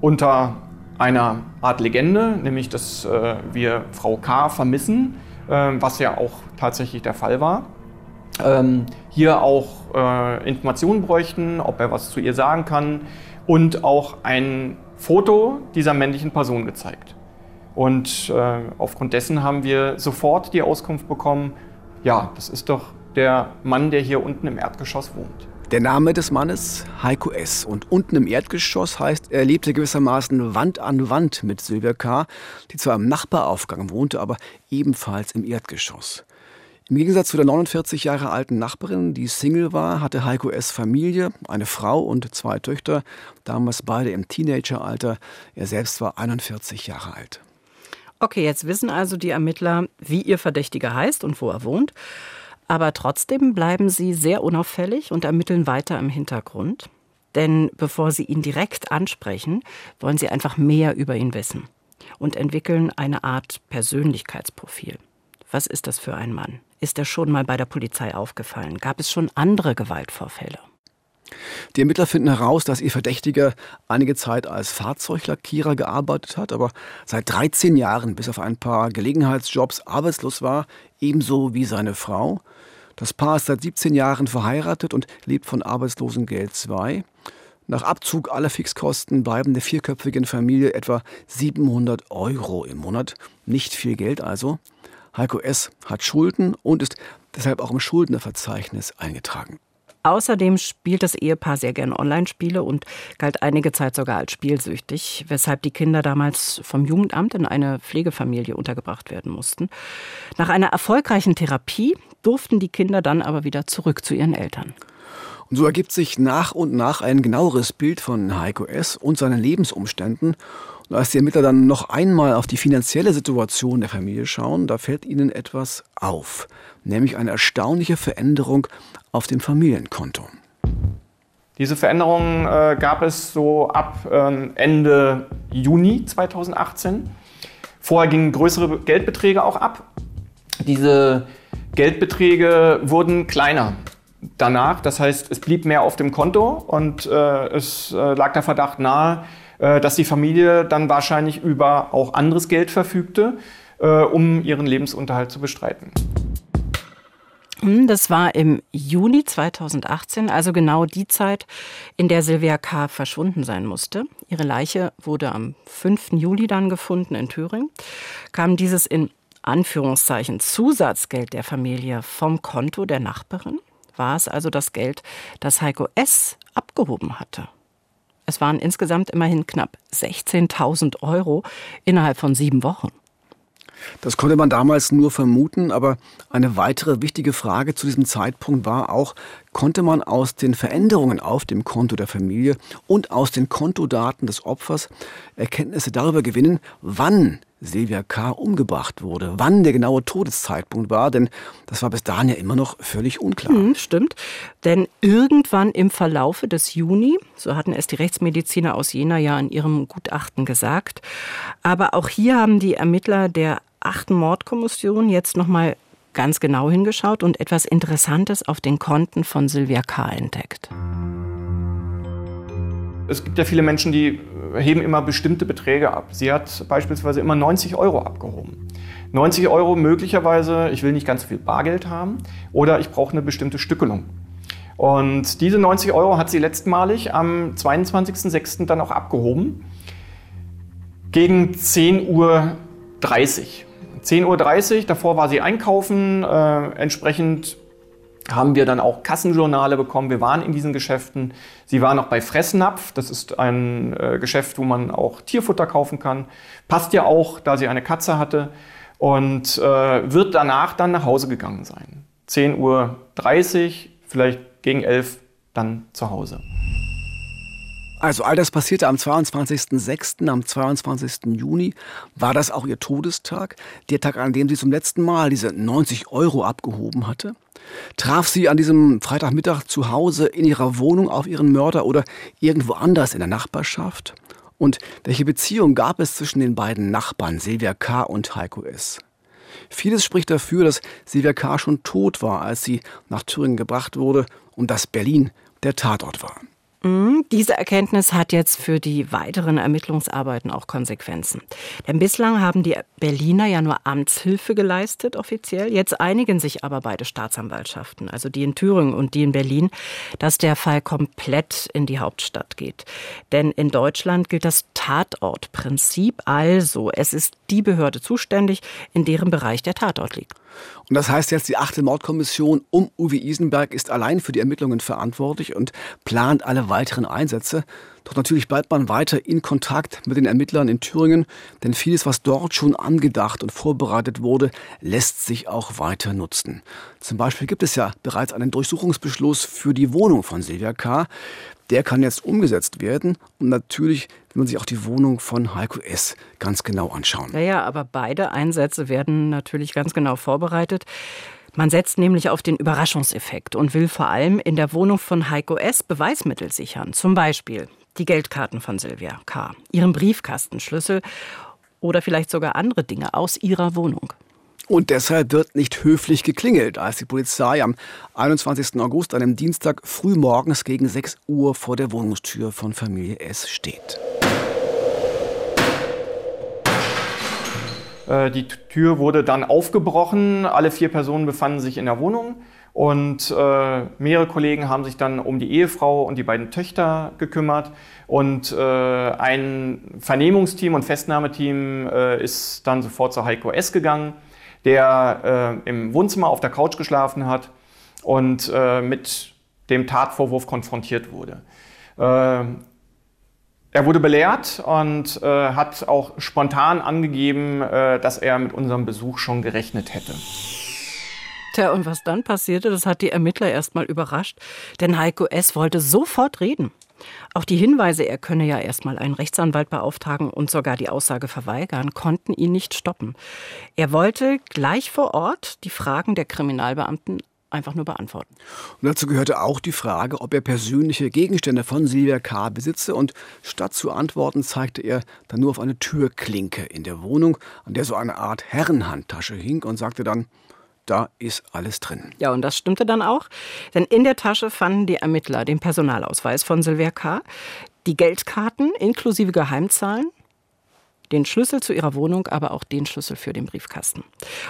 unter einer Art Legende, nämlich dass äh, wir Frau K. vermissen, äh, was ja auch tatsächlich der Fall war. Ähm, hier auch äh, Informationen bräuchten, ob er was zu ihr sagen kann und auch ein Foto dieser männlichen Person gezeigt. Und äh, aufgrund dessen haben wir sofort die Auskunft bekommen, ja, das ist doch der Mann, der hier unten im Erdgeschoss wohnt. Der Name des Mannes Heiko S. Und unten im Erdgeschoss heißt, er lebte gewissermaßen Wand an Wand mit Sylvia K., die zwar im Nachbaraufgang wohnte, aber ebenfalls im Erdgeschoss. Im Gegensatz zu der 49 Jahre alten Nachbarin, die Single war, hatte Heiko S. Familie, eine Frau und zwei Töchter, damals beide im Teenageralter. Er selbst war 41 Jahre alt. Okay, jetzt wissen also die Ermittler, wie ihr Verdächtiger heißt und wo er wohnt. Aber trotzdem bleiben sie sehr unauffällig und ermitteln weiter im Hintergrund. Denn bevor sie ihn direkt ansprechen, wollen sie einfach mehr über ihn wissen und entwickeln eine Art Persönlichkeitsprofil. Was ist das für ein Mann? Ist er schon mal bei der Polizei aufgefallen? Gab es schon andere Gewaltvorfälle? Die Ermittler finden heraus, dass ihr Verdächtiger einige Zeit als Fahrzeuglackierer gearbeitet hat, aber seit 13 Jahren bis auf ein paar Gelegenheitsjobs arbeitslos war, ebenso wie seine Frau. Das Paar ist seit 17 Jahren verheiratet und lebt von Arbeitslosengeld 2. Nach Abzug aller Fixkosten bleiben der vierköpfigen Familie etwa 700 Euro im Monat. Nicht viel Geld also. Heiko S. hat Schulden und ist deshalb auch im Schuldnerverzeichnis eingetragen. Außerdem spielt das Ehepaar sehr gern Online-Spiele und galt einige Zeit sogar als spielsüchtig, weshalb die Kinder damals vom Jugendamt in eine Pflegefamilie untergebracht werden mussten. Nach einer erfolgreichen Therapie durften die Kinder dann aber wieder zurück zu ihren Eltern. Und so ergibt sich nach und nach ein genaueres Bild von Heiko S. und seinen Lebensumständen. Und als die Ermittler dann noch einmal auf die finanzielle Situation der Familie schauen, da fällt ihnen etwas auf, nämlich eine erstaunliche Veränderung auf dem Familienkonto. Diese Veränderung äh, gab es so ab ähm, Ende Juni 2018. Vorher gingen größere Geldbeträge auch ab. Diese Geldbeträge wurden kleiner danach. Das heißt, es blieb mehr auf dem Konto und äh, es äh, lag der Verdacht nahe, äh, dass die Familie dann wahrscheinlich über auch anderes Geld verfügte, äh, um ihren Lebensunterhalt zu bestreiten. Hm, das war im Juni 2018, also genau die Zeit, in der Silvia K. verschwunden sein musste. Ihre Leiche wurde am 5. Juli dann gefunden in Thüringen. Kam dieses in Anführungszeichen Zusatzgeld der Familie vom Konto der Nachbarin? War es also das Geld, das Heiko S. abgehoben hatte? Es waren insgesamt immerhin knapp 16.000 Euro innerhalb von sieben Wochen. Das konnte man damals nur vermuten, aber eine weitere wichtige Frage zu diesem Zeitpunkt war auch, konnte man aus den Veränderungen auf dem Konto der Familie und aus den Kontodaten des Opfers Erkenntnisse darüber gewinnen, wann Silvia K. umgebracht wurde. Wann der genaue Todeszeitpunkt war, denn das war bis dahin ja immer noch völlig unklar. Hm, stimmt. Denn irgendwann im Verlaufe des Juni, so hatten es die Rechtsmediziner aus Jena ja in ihrem Gutachten gesagt, aber auch hier haben die Ermittler der achten Mordkommission jetzt nochmal ganz genau hingeschaut und etwas Interessantes auf den Konten von Silvia K. entdeckt. Es gibt ja viele Menschen, die heben immer bestimmte Beträge ab. Sie hat beispielsweise immer 90 Euro abgehoben. 90 Euro möglicherweise, ich will nicht ganz so viel Bargeld haben oder ich brauche eine bestimmte Stückelung. Und diese 90 Euro hat sie letztmalig am 22.06. dann auch abgehoben. Gegen 10.30 Uhr. 10.30 Uhr, davor war sie einkaufen. Äh, entsprechend haben wir dann auch Kassenjournale bekommen. Wir waren in diesen Geschäften. Sie war noch bei Fressnapf. Das ist ein äh, Geschäft, wo man auch Tierfutter kaufen kann. Passt ja auch, da sie eine Katze hatte. Und äh, wird danach dann nach Hause gegangen sein. 10.30 Uhr, vielleicht gegen 11 dann zu Hause. Also all das passierte am 22.06., am 22. Juni. War das auch ihr Todestag? Der Tag, an dem sie zum letzten Mal diese 90 Euro abgehoben hatte? Traf sie an diesem Freitagmittag zu Hause in ihrer Wohnung auf ihren Mörder oder irgendwo anders in der Nachbarschaft? Und welche Beziehung gab es zwischen den beiden Nachbarn Silvia K. und Heiko S.? Vieles spricht dafür, dass Silvia K. schon tot war, als sie nach Thüringen gebracht wurde und dass Berlin der Tatort war. Mhm, diese Erkenntnis hat jetzt für die weiteren Ermittlungsarbeiten auch Konsequenzen. Denn bislang haben die Berliner ja nur Amtshilfe geleistet, offiziell. Jetzt einigen sich aber beide Staatsanwaltschaften, also die in Thüringen und die in Berlin, dass der Fall komplett in die Hauptstadt geht. Denn in Deutschland gilt das Tatortprinzip, also es ist die Behörde zuständig, in deren Bereich der Tatort liegt. Und das heißt jetzt, die achte Mordkommission um Uwe Isenberg ist allein für die Ermittlungen verantwortlich und plant alle weiteren Einsätze. Doch natürlich bleibt man weiter in Kontakt mit den Ermittlern in Thüringen, denn vieles, was dort schon angedacht und vorbereitet wurde, lässt sich auch weiter nutzen. Zum Beispiel gibt es ja bereits einen Durchsuchungsbeschluss für die Wohnung von Silvia K. Der kann jetzt umgesetzt werden und natürlich will man sich auch die Wohnung von Heiko S. ganz genau anschauen. Naja, aber beide Einsätze werden natürlich ganz genau vorbereitet. Man setzt nämlich auf den Überraschungseffekt und will vor allem in der Wohnung von Heiko S. Beweismittel sichern. Zum Beispiel die Geldkarten von Silvia K., ihren Briefkastenschlüssel oder vielleicht sogar andere Dinge aus ihrer Wohnung. Und deshalb wird nicht höflich geklingelt, als die Polizei am 21. August, einem Dienstag frühmorgens gegen 6 Uhr vor der Wohnungstür von Familie S steht. Äh, die Tür wurde dann aufgebrochen. Alle vier Personen befanden sich in der Wohnung. Und äh, mehrere Kollegen haben sich dann um die Ehefrau und die beiden Töchter gekümmert. Und äh, ein Vernehmungsteam und Festnahmeteam äh, ist dann sofort zu Heiko S. gegangen, der äh, im Wohnzimmer auf der Couch geschlafen hat und äh, mit dem Tatvorwurf konfrontiert wurde. Äh, er wurde belehrt und äh, hat auch spontan angegeben, äh, dass er mit unserem Besuch schon gerechnet hätte. Tja, und was dann passierte, das hat die Ermittler erstmal überrascht, denn Heiko S. wollte sofort reden. Auch die Hinweise, er könne ja erstmal einen Rechtsanwalt beauftragen und sogar die Aussage verweigern, konnten ihn nicht stoppen. Er wollte gleich vor Ort die Fragen der Kriminalbeamten einfach nur beantworten. Und dazu gehörte auch die Frage, ob er persönliche Gegenstände von Silvia K. besitze. Und statt zu antworten, zeigte er dann nur auf eine Türklinke in der Wohnung, an der so eine Art Herrenhandtasche hing und sagte dann, da ist alles drin. Ja, und das stimmte dann auch. Denn in der Tasche fanden die Ermittler den Personalausweis von Silvia K., die Geldkarten inklusive Geheimzahlen, den Schlüssel zu ihrer Wohnung, aber auch den Schlüssel für den Briefkasten.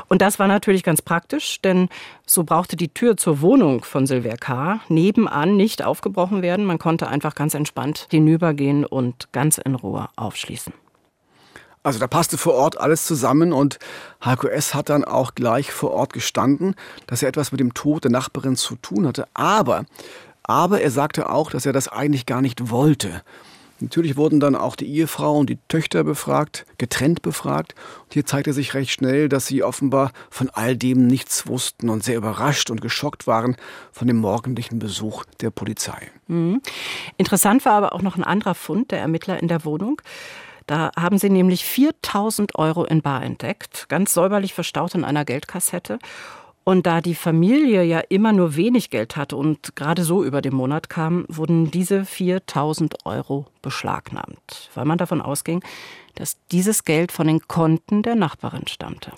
Und das war natürlich ganz praktisch, denn so brauchte die Tür zur Wohnung von Silvia K. nebenan nicht aufgebrochen werden. Man konnte einfach ganz entspannt hinübergehen und ganz in Ruhe aufschließen. Also da passte vor Ort alles zusammen und Heiko S. hat dann auch gleich vor Ort gestanden, dass er etwas mit dem Tod der Nachbarin zu tun hatte. Aber, aber er sagte auch, dass er das eigentlich gar nicht wollte. Natürlich wurden dann auch die Ehefrau und die Töchter befragt, getrennt befragt. Und hier zeigte sich recht schnell, dass sie offenbar von all dem nichts wussten und sehr überrascht und geschockt waren von dem morgendlichen Besuch der Polizei. Mhm. Interessant war aber auch noch ein anderer Fund der Ermittler in der Wohnung. Da haben sie nämlich 4000 Euro in Bar entdeckt, ganz säuberlich verstaut in einer Geldkassette. Und da die Familie ja immer nur wenig Geld hatte und gerade so über den Monat kam, wurden diese 4000 Euro beschlagnahmt, weil man davon ausging, dass dieses Geld von den Konten der Nachbarin stammte.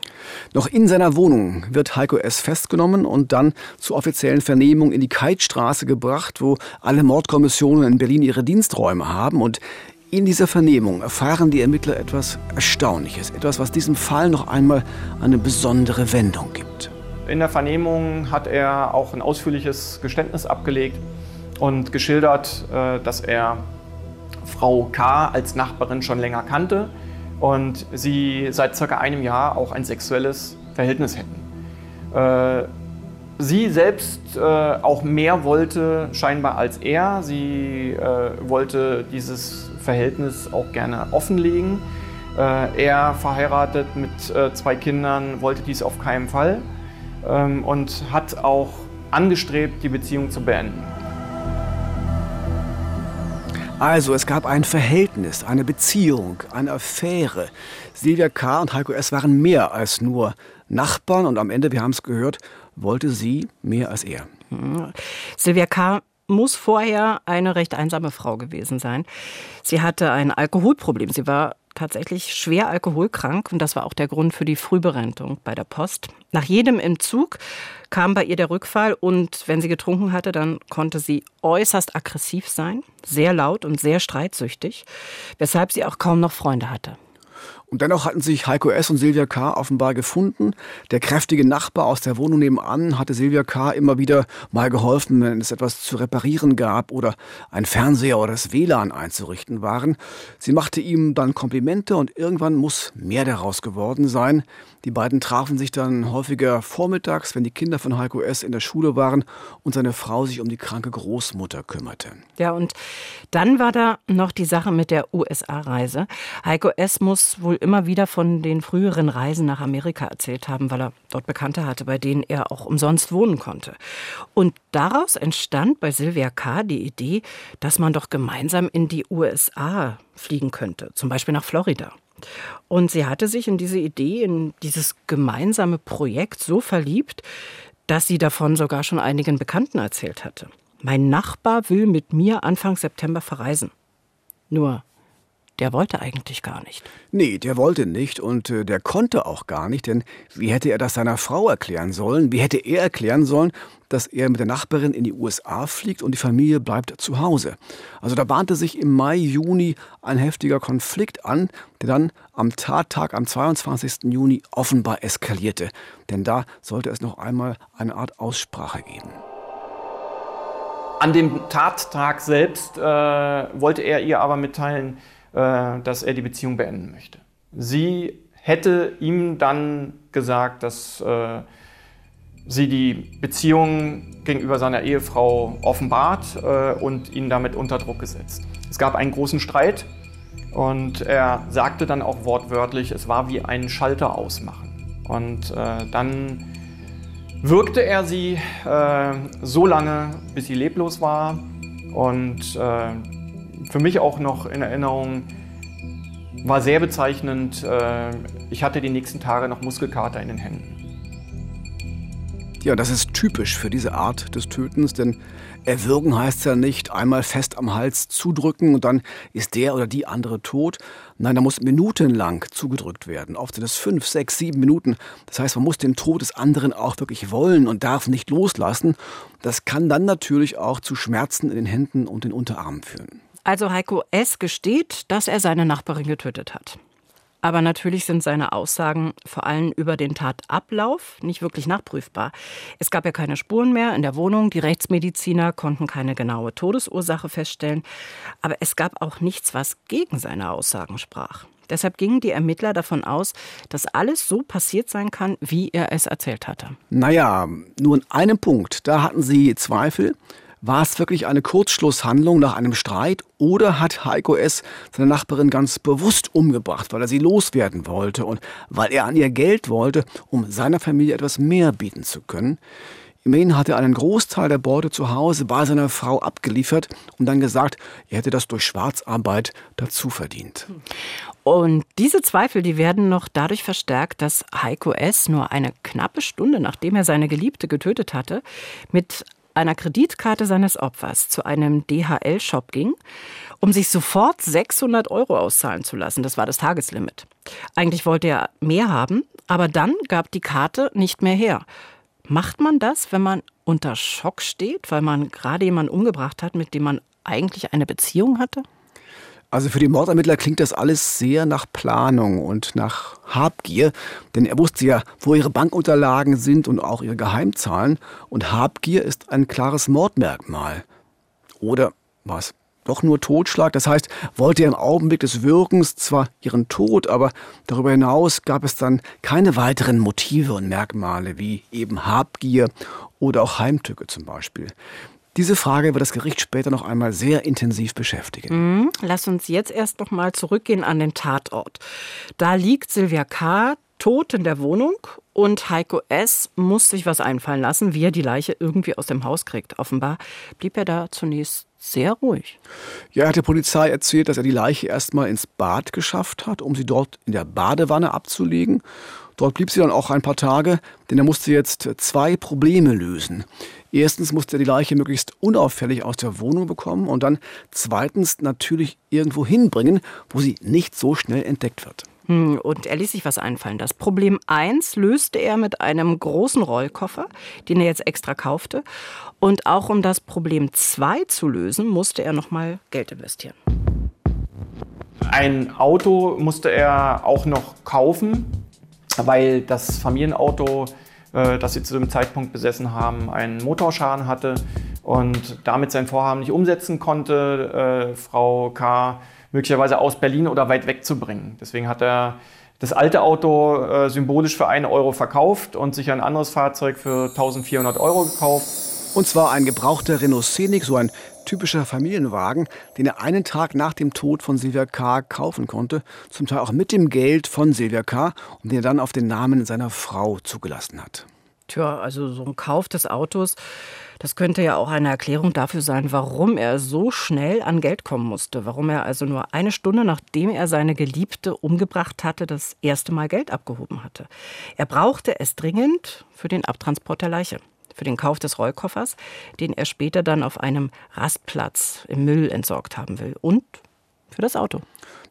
Noch in seiner Wohnung wird Heiko S. festgenommen und dann zur offiziellen Vernehmung in die Keitstraße gebracht, wo alle Mordkommissionen in Berlin ihre Diensträume haben. Und in dieser Vernehmung erfahren die Ermittler etwas Erstaunliches, etwas, was diesem Fall noch einmal eine besondere Wendung gibt. In der Vernehmung hat er auch ein ausführliches Geständnis abgelegt und geschildert, äh, dass er Frau K. als Nachbarin schon länger kannte und sie seit circa einem Jahr auch ein sexuelles Verhältnis hätten. Äh, sie selbst äh, auch mehr wollte scheinbar als er. Sie wollte dieses Verhältnis auch gerne offenlegen. Äh, er verheiratet mit äh, zwei Kindern, wollte dies auf keinen Fall ähm, und hat auch angestrebt, die Beziehung zu beenden. Also, es gab ein Verhältnis, eine Beziehung, eine Affäre. Silvia K. und Heiko S. waren mehr als nur Nachbarn und am Ende, wir haben es gehört, wollte sie mehr als er. Silvia K. muss vorher eine recht einsame Frau gewesen sein. Sie hatte ein Alkoholproblem. Sie war tatsächlich schwer alkoholkrank und das war auch der Grund für die Frühberentung bei der Post. Nach jedem Entzug kam bei ihr der Rückfall und wenn sie getrunken hatte, dann konnte sie äußerst aggressiv sein, sehr laut und sehr streitsüchtig, weshalb sie auch kaum noch Freunde hatte. Und dennoch hatten sich Heiko S. und Silvia K. offenbar gefunden. Der kräftige Nachbar aus der Wohnung nebenan hatte Silvia K. immer wieder mal geholfen, wenn es etwas zu reparieren gab oder ein Fernseher oder das WLAN einzurichten waren. Sie machte ihm dann Komplimente und irgendwann muss mehr daraus geworden sein. Die beiden trafen sich dann häufiger vormittags, wenn die Kinder von Heiko S. in der Schule waren und seine Frau sich um die kranke Großmutter kümmerte. Ja, und dann war da noch die Sache mit der USA-Reise. Heiko S. muss wohl immer wieder von den früheren Reisen nach Amerika erzählt haben, weil er dort Bekannte hatte, bei denen er auch umsonst wohnen konnte. Und daraus entstand bei Sylvia K. die Idee, dass man doch gemeinsam in die USA fliegen könnte, zum Beispiel nach Florida. Und sie hatte sich in diese Idee, in dieses gemeinsame Projekt so verliebt, dass sie davon sogar schon einigen Bekannten erzählt hatte. Mein Nachbar will mit mir Anfang September verreisen. Nur der wollte eigentlich gar nicht. Nee, der wollte nicht und äh, der konnte auch gar nicht, denn wie hätte er das seiner Frau erklären sollen? Wie hätte er erklären sollen, dass er mit der Nachbarin in die USA fliegt und die Familie bleibt zu Hause? Also da bahnte sich im Mai, Juni ein heftiger Konflikt an, der dann am Tattag am 22. Juni offenbar eskalierte. Denn da sollte es noch einmal eine Art Aussprache geben. An dem Tattag selbst äh, wollte er ihr aber mitteilen, dass er die Beziehung beenden möchte. Sie hätte ihm dann gesagt, dass äh, sie die Beziehung gegenüber seiner Ehefrau offenbart äh, und ihn damit unter Druck gesetzt. Es gab einen großen Streit und er sagte dann auch wortwörtlich, es war wie ein Schalter ausmachen. Und äh, dann wirkte er sie äh, so lange, bis sie leblos war und äh, für mich auch noch in Erinnerung, war sehr bezeichnend. Äh, ich hatte die nächsten Tage noch Muskelkater in den Händen. Ja, das ist typisch für diese Art des Tötens, denn erwürgen heißt ja nicht einmal fest am Hals zudrücken und dann ist der oder die andere tot. Nein, da muss minutenlang zugedrückt werden. Oft sind es fünf, sechs, sieben Minuten. Das heißt, man muss den Tod des anderen auch wirklich wollen und darf nicht loslassen. Das kann dann natürlich auch zu Schmerzen in den Händen und den Unterarmen führen. Also Heiko S. gesteht, dass er seine Nachbarin getötet hat. Aber natürlich sind seine Aussagen vor allem über den Tatablauf nicht wirklich nachprüfbar. Es gab ja keine Spuren mehr in der Wohnung, die Rechtsmediziner konnten keine genaue Todesursache feststellen, aber es gab auch nichts, was gegen seine Aussagen sprach. Deshalb gingen die Ermittler davon aus, dass alles so passiert sein kann, wie er es erzählt hatte. Naja, nur in einem Punkt, da hatten sie Zweifel. War es wirklich eine Kurzschlusshandlung nach einem Streit oder hat Heiko S. seine Nachbarin ganz bewusst umgebracht, weil er sie loswerden wollte und weil er an ihr Geld wollte, um seiner Familie etwas mehr bieten zu können? Immerhin hat er einen Großteil der Beute zu Hause bei seiner Frau abgeliefert und dann gesagt, er hätte das durch Schwarzarbeit dazu verdient. Und diese Zweifel, die werden noch dadurch verstärkt, dass Heiko S. nur eine knappe Stunde, nachdem er seine Geliebte getötet hatte, mit einer Kreditkarte seines Opfers zu einem DHL-Shop ging, um sich sofort 600 Euro auszahlen zu lassen. Das war das Tageslimit. Eigentlich wollte er mehr haben, aber dann gab die Karte nicht mehr her. Macht man das, wenn man unter Schock steht, weil man gerade jemanden umgebracht hat, mit dem man eigentlich eine Beziehung hatte? Also für die Mordermittler klingt das alles sehr nach Planung und nach Habgier, denn er wusste ja, wo ihre Bankunterlagen sind und auch ihre Geheimzahlen. Und Habgier ist ein klares Mordmerkmal. Oder was? Doch nur Totschlag. Das heißt, wollte er im Augenblick des Wirkens zwar ihren Tod, aber darüber hinaus gab es dann keine weiteren Motive und Merkmale wie eben Habgier oder auch Heimtücke zum Beispiel. Diese Frage wird das Gericht später noch einmal sehr intensiv beschäftigen. Mhm. Lass uns jetzt erst noch mal zurückgehen an den Tatort. Da liegt Silvia K. tot in der Wohnung Und Heiko S. muss sich was einfallen lassen, wie er die Leiche irgendwie aus dem Haus kriegt. Offenbar blieb er da zunächst sehr ruhig. Ja, er hat der Polizei erzählt, dass er die Leiche erstmal ins Bad geschafft hat, um sie dort in der Badewanne abzulegen. Dort blieb sie dann auch ein paar Tage, denn er musste jetzt zwei Probleme lösen. Erstens musste er die Leiche möglichst unauffällig aus der Wohnung bekommen und dann zweitens natürlich irgendwo hinbringen, wo sie nicht so schnell entdeckt wird. Hm, und er ließ sich was einfallen. Das Problem 1 löste er mit einem großen Rollkoffer, den er jetzt extra kaufte. Und auch um das Problem 2 zu lösen, musste er nochmal Geld investieren. Ein Auto musste er auch noch kaufen, weil das Familienauto, äh, das sie zu dem Zeitpunkt besessen haben, einen Motorschaden hatte und damit sein Vorhaben nicht umsetzen konnte. Äh, Frau K möglicherweise aus Berlin oder weit weg zu bringen. Deswegen hat er das alte Auto äh, symbolisch für einen Euro verkauft und sich ein anderes Fahrzeug für 1400 Euro gekauft. Und zwar ein gebrauchter Renault Scenic, so ein typischer Familienwagen, den er einen Tag nach dem Tod von Silvia K. kaufen konnte, zum Teil auch mit dem Geld von Silvia K. und den er dann auf den Namen seiner Frau zugelassen hat. Tja, also so ein Kauf des Autos, das könnte ja auch eine Erklärung dafür sein, warum er so schnell an Geld kommen musste, warum er also nur eine Stunde nachdem er seine Geliebte umgebracht hatte, das erste Mal Geld abgehoben hatte. Er brauchte es dringend für den Abtransport der Leiche für den Kauf des Rollkoffers, den er später dann auf einem Rastplatz im Müll entsorgt haben will. Und für das Auto.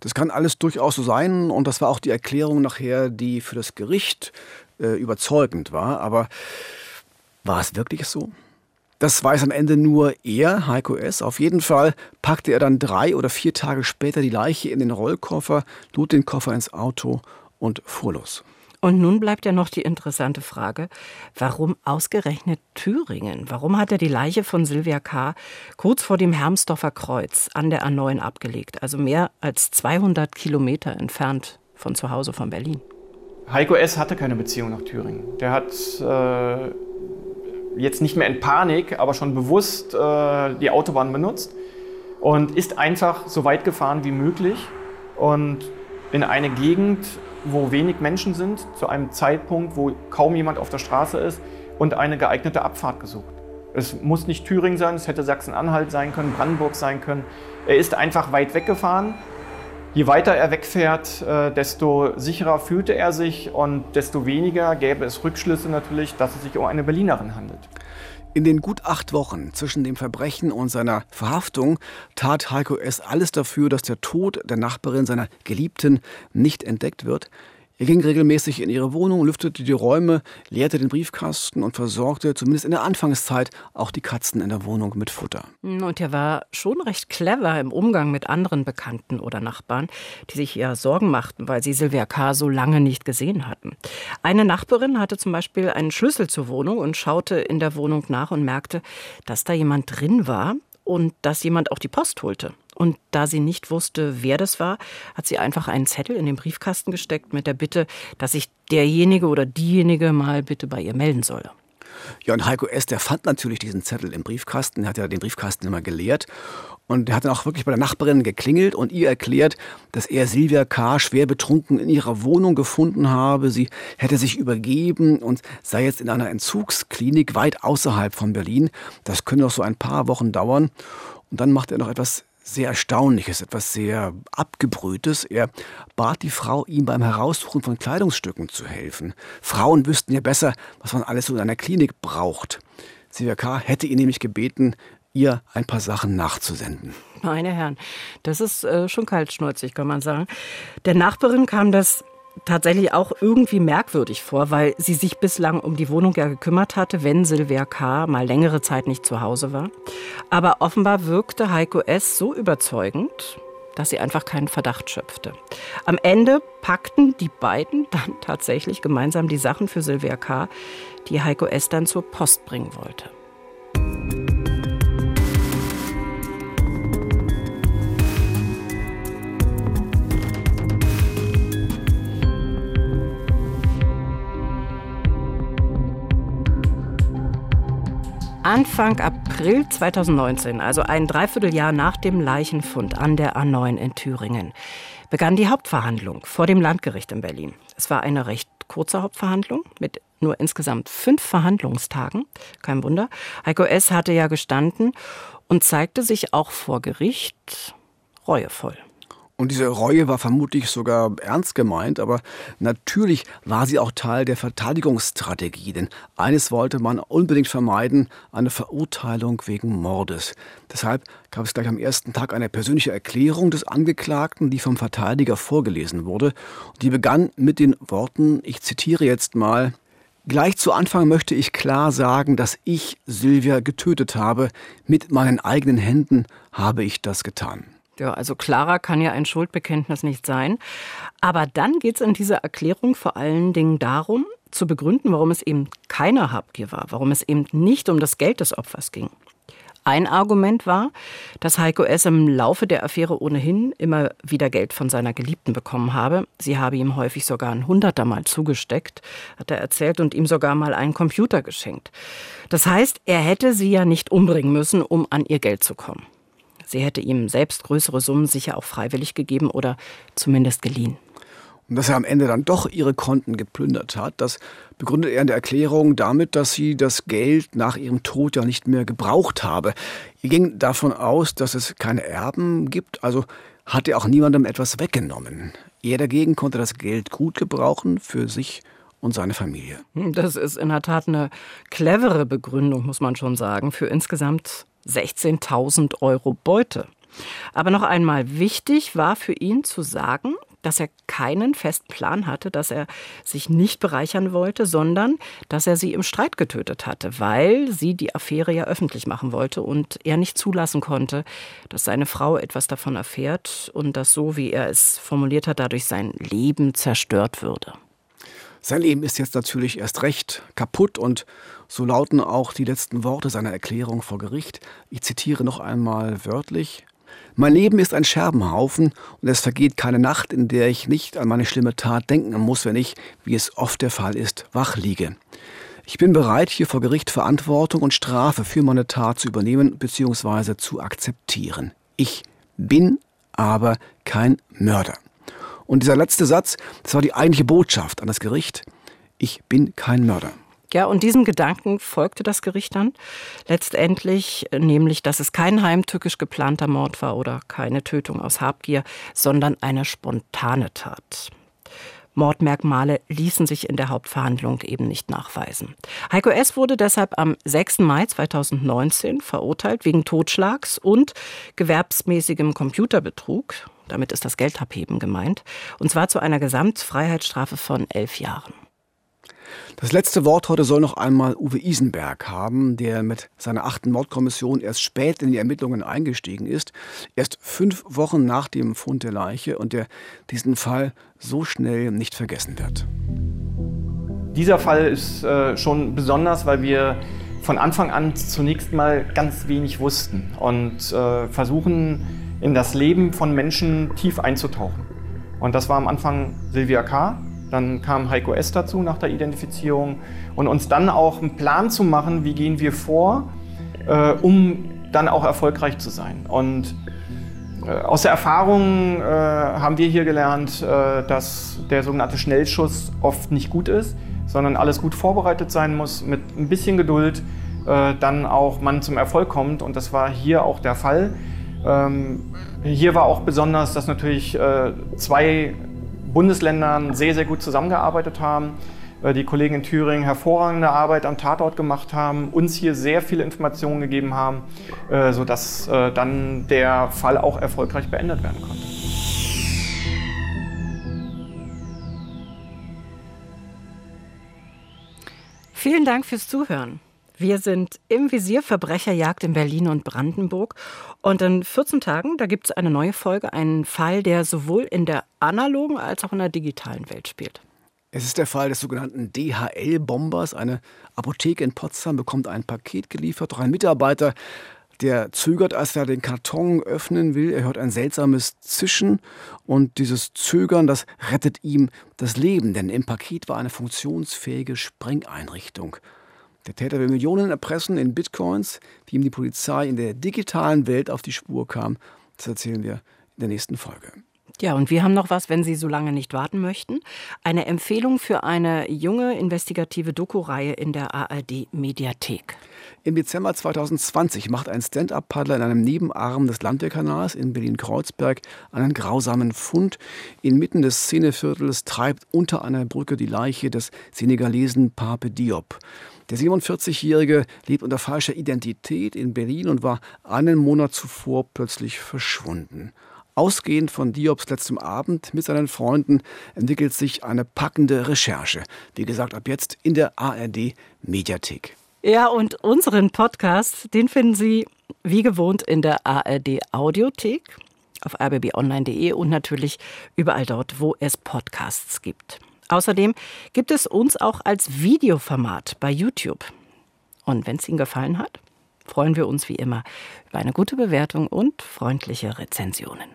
Das kann alles durchaus so sein und das war auch die Erklärung nachher, die für das Gericht äh, überzeugend war. Aber war es wirklich so? Das weiß am Ende nur er, Heiko S. Auf jeden Fall packte er dann drei oder vier Tage später die Leiche in den Rollkoffer, lud den Koffer ins Auto und fuhr los. Und nun bleibt ja noch die interessante Frage, warum ausgerechnet Thüringen? Warum hat er die Leiche von Silvia K. kurz vor dem Hermsdorfer Kreuz an der A9 abgelegt, also mehr als 200 Kilometer entfernt von zu Hause von Berlin? Heiko S. hatte keine Beziehung nach Thüringen. Der hat äh, jetzt nicht mehr in Panik, aber schon bewusst äh, die Autobahn benutzt und ist einfach so weit gefahren wie möglich und in eine Gegend, wo wenig Menschen sind, zu einem Zeitpunkt, wo kaum jemand auf der Straße ist und eine geeignete Abfahrt gesucht. Es muss nicht Thüringen sein, es hätte Sachsen-Anhalt sein können, Brandenburg sein können. Er ist einfach weit weggefahren Je weiter er wegfährt, äh, desto sicherer fühlte er sich und desto weniger gäbe es Rückschlüsse natürlich, dass es sich um eine Berlinerin handelt. In den gut acht Wochen zwischen dem Verbrechen und seiner Verhaftung tat Heiko S. alles dafür, dass der Tod der Nachbarin seiner Geliebten nicht entdeckt wird. Er ging regelmäßig in ihre Wohnung, lüftete die Räume, leerte den Briefkasten und versorgte zumindest in der Anfangszeit auch die Katzen in der Wohnung mit Futter. Und er war schon recht clever im Umgang mit anderen Bekannten oder Nachbarn, die sich ja Sorgen machten, weil sie Silvia K. so lange nicht gesehen hatten. Eine Nachbarin hatte zum Beispiel einen Schlüssel zur Wohnung und schaute in der Wohnung nach und merkte, dass da jemand drin war und dass jemand auch die Post holte. Und da sie nicht wusste, wer das war, hat sie einfach einen Zettel in den Briefkasten gesteckt mit der Bitte, dass sich derjenige oder diejenige mal bitte bei ihr melden solle. Ja, und Heiko S., der fand natürlich diesen Zettel im Briefkasten, er hat ja den Briefkasten immer geleert. Und er hat dann auch wirklich bei der Nachbarin geklingelt und ihr erklärt, dass er Silvia K. schwer betrunken in ihrer Wohnung gefunden habe. Sie hätte sich übergeben und sei jetzt in einer Entzugsklinik weit außerhalb von Berlin. Das könne noch so ein paar Wochen dauern. Und dann macht er noch etwas sehr Erstaunliches, etwas sehr Abgebrühtes. Er bat die Frau, ihm beim Heraussuchen von Kleidungsstücken zu helfen. Frauen wüssten ja besser, was man alles so in einer Klinik braucht. Silvia K. hätte ihn nämlich gebeten, ihr ein paar Sachen nachzusenden. Meine Herren, das ist äh, schon kaltschnäuzig, kann man sagen. Der Nachbarin kam das tatsächlich auch irgendwie merkwürdig vor, weil sie sich bislang um die Wohnung ja gekümmert hatte, wenn Silvia K. mal längere Zeit nicht zu Hause war. Aber offenbar wirkte Heiko S. so überzeugend, dass sie einfach keinen Verdacht schöpfte. Am Ende packten die beiden dann tatsächlich gemeinsam die Sachen für Silvia K., die Heiko S. dann zur Post bringen wollte. Anfang April 2019, also ein Dreivierteljahr nach dem Leichenfund an der A9 in Thüringen, begann die Hauptverhandlung vor dem Landgericht in Berlin. Es war eine recht kurzer Hauptverhandlung mit nur insgesamt fünf Verhandlungstagen. Kein Wunder. Heiko S. hatte ja gestanden und zeigte sich auch vor Gericht reuevoll. Und diese Reue war vermutlich sogar ernst gemeint, aber natürlich war sie auch Teil der Verteidigungsstrategie, denn eines wollte man unbedingt vermeiden, eine Verurteilung wegen Mordes. Deshalb gab es gleich am ersten Tag eine persönliche Erklärung des Angeklagten, die vom Verteidiger vorgelesen wurde. Die begann mit den Worten, ich zitiere jetzt mal, Gleich zu Anfang möchte ich klar sagen, dass ich Sylvia getötet habe. Mit meinen eigenen Händen habe ich das getan. Ja, also klarer kann ja ein Schuldbekenntnis nicht sein. Aber dann geht es in dieser Erklärung vor allen Dingen darum, zu begründen, warum es eben keine Habgier war, warum es eben nicht um das Geld des Opfers ging. Ein Argument war, dass Heiko S. im Laufe der Affäre ohnehin immer wieder Geld von seiner Geliebten bekommen habe. Sie habe ihm häufig sogar ein Hunderter mal zugesteckt, hat er erzählt, und ihm sogar mal einen Computer geschenkt. Das heißt, er hätte sie ja nicht umbringen müssen, um an ihr Geld zu kommen. Sie hätte ihm selbst größere Summen sicher auch freiwillig gegeben oder zumindest geliehen. Und dass er am Ende dann doch ihre Konten geplündert hat, das begründet er in der Erklärung damit, dass sie das Geld nach ihrem Tod ja nicht mehr gebraucht habe. Er ging davon aus, dass es keine Erben gibt, also hat er auch niemandem etwas weggenommen. Er dagegen konnte das Geld gut gebrauchen für sich und seine Familie. Das ist in der Tat eine clevere Begründung, muss man schon sagen, für insgesamt 16.000 Euro Beute. Aber noch einmal wichtig war für ihn zu sagen, dass er keinen festen Plan hatte, dass er sich nicht bereichern wollte, sondern dass er sie im Streit getötet hatte, weil sie die Affäre ja öffentlich machen wollte und er nicht zulassen konnte, dass seine Frau etwas davon erfährt und dass so, wie er es formuliert hat, dadurch sein Leben zerstört würde. Sein Leben ist jetzt natürlich erst recht kaputt und so lauten auch die letzten Worte seiner Erklärung vor Gericht. Ich zitiere noch einmal wörtlich. Mein Leben ist ein Scherbenhaufen und es vergeht keine Nacht, in der ich nicht an meine schlimme Tat denken muss, wenn ich, wie es oft der Fall ist, wach liege. Ich bin bereit, hier vor Gericht Verantwortung und Strafe für meine Tat zu übernehmen bzw. zu akzeptieren. Ich bin aber kein Mörder. Und dieser letzte Satz, das war die eigentliche Botschaft an das Gericht. Ich bin kein Mörder. Ja, und diesem Gedanken folgte das Gericht dann letztendlich, nämlich, dass es kein heimtückisch geplanter Mord war oder keine Tötung aus Habgier, sondern eine spontane Tat. Mordmerkmale ließen sich in der Hauptverhandlung eben nicht nachweisen. Heiko S. wurde deshalb am 6. Mai 2019 verurteilt wegen Totschlags und gewerbsmäßigem Computerbetrug. Damit ist das Geldabheben gemeint. Und zwar zu einer Gesamtfreiheitsstrafe von elf Jahren. Das letzte Wort heute soll noch einmal Uwe Isenberg haben, der mit seiner achten Mordkommission erst spät in die Ermittlungen eingestiegen ist, erst fünf Wochen nach dem Fund der Leiche und der diesen Fall so schnell nicht vergessen wird. Dieser Fall ist äh, schon besonders, weil wir von Anfang an zunächst mal ganz wenig wussten und äh, versuchen, in das Leben von Menschen tief einzutauchen. Und das war am Anfang Silvia K., dann kam Heiko S. dazu nach der Identifizierung und uns dann auch einen Plan zu machen, wie gehen wir vor, äh, um dann auch erfolgreich zu sein. Und äh, aus der Erfahrung äh, haben wir hier gelernt, äh, dass der sogenannte Schnellschuss oft nicht gut ist, sondern alles gut vorbereitet sein muss, mit ein bisschen Geduld äh, dann auch man zum Erfolg kommt. Und das war hier auch der Fall. Ähm, hier war auch besonders, dass natürlich zwei Bundesländern sehr, sehr gut zusammengearbeitet haben. Äh, die Kollegen in Thüringen hervorragende Arbeit am Tatort gemacht haben, uns hier sehr viele Informationen gegeben haben, äh, sodass äh, dann der Fall auch erfolgreich beendet werden konnte. Vielen Dank fürs Zuhören. Wir sind im Visier Verbrecherjagd in Berlin und Brandenburg. Und in 14 Tagen, da gibt es eine neue Folge, einen Fall, der sowohl in der analogen als auch in der digitalen Welt spielt. Es ist der Fall des sogenannten DHL-Bombers. Eine Apotheke in Potsdam bekommt ein Paket geliefert. Doch ein Mitarbeiter, der zögert, als er den Karton öffnen will. Er hört ein seltsames Zischen und dieses Zögern, das rettet ihm das Leben, denn im Paket war eine funktionsfähige Sprengeinrichtung. Der Täter will Millionen erpressen in Bitcoins, wie ihm die Polizei in der digitalen Welt auf die Spur kam. Das erzählen wir in der nächsten Folge. Ja, und wir haben noch was, wenn Sie so lange nicht warten möchten. Eine Empfehlung für eine junge investigative Doku-Reihe in der ARD Mediathek. Im Dezember 2020 macht ein Stand-up-Paddler in einem Nebenarm des Landwehrkanals in Berlin-Kreuzberg einen grausamen Fund. Inmitten des Szeneviertels treibt unter einer Brücke die Leiche des Senegalesen Pape Diop. Der 47-Jährige lebt unter falscher Identität in Berlin und war einen Monat zuvor plötzlich verschwunden. Ausgehend von Diops letztem Abend mit seinen Freunden entwickelt sich eine packende Recherche. Wie gesagt, ab jetzt in der ARD Mediathek. Ja, und unseren Podcast, den finden Sie wie gewohnt in der ARD Audiothek, auf rbbonline.de und natürlich überall dort, wo es Podcasts gibt. Außerdem gibt es uns auch als Videoformat bei YouTube. Und wenn es Ihnen gefallen hat, freuen wir uns wie immer über eine gute Bewertung und freundliche Rezensionen.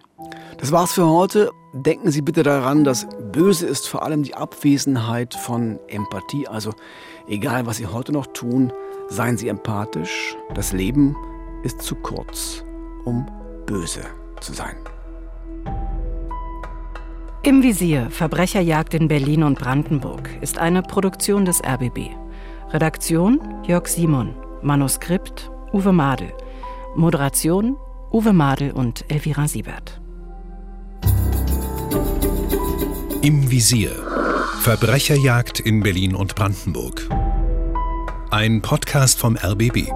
Das war's für heute. Denken Sie bitte daran, das Böse ist vor allem die Abwesenheit von Empathie. Also egal, was Sie heute noch tun, seien Sie empathisch. Das Leben ist zu kurz, um böse zu sein. Im Visier Verbrecherjagd in Berlin und Brandenburg ist eine Produktion des RBB. Redaktion Jörg Simon. Manuskript Uwe Madel. Moderation Uwe Madel und Elvira Siebert. Im Visier. Verbrecherjagd in Berlin und Brandenburg. Ein Podcast vom RBB.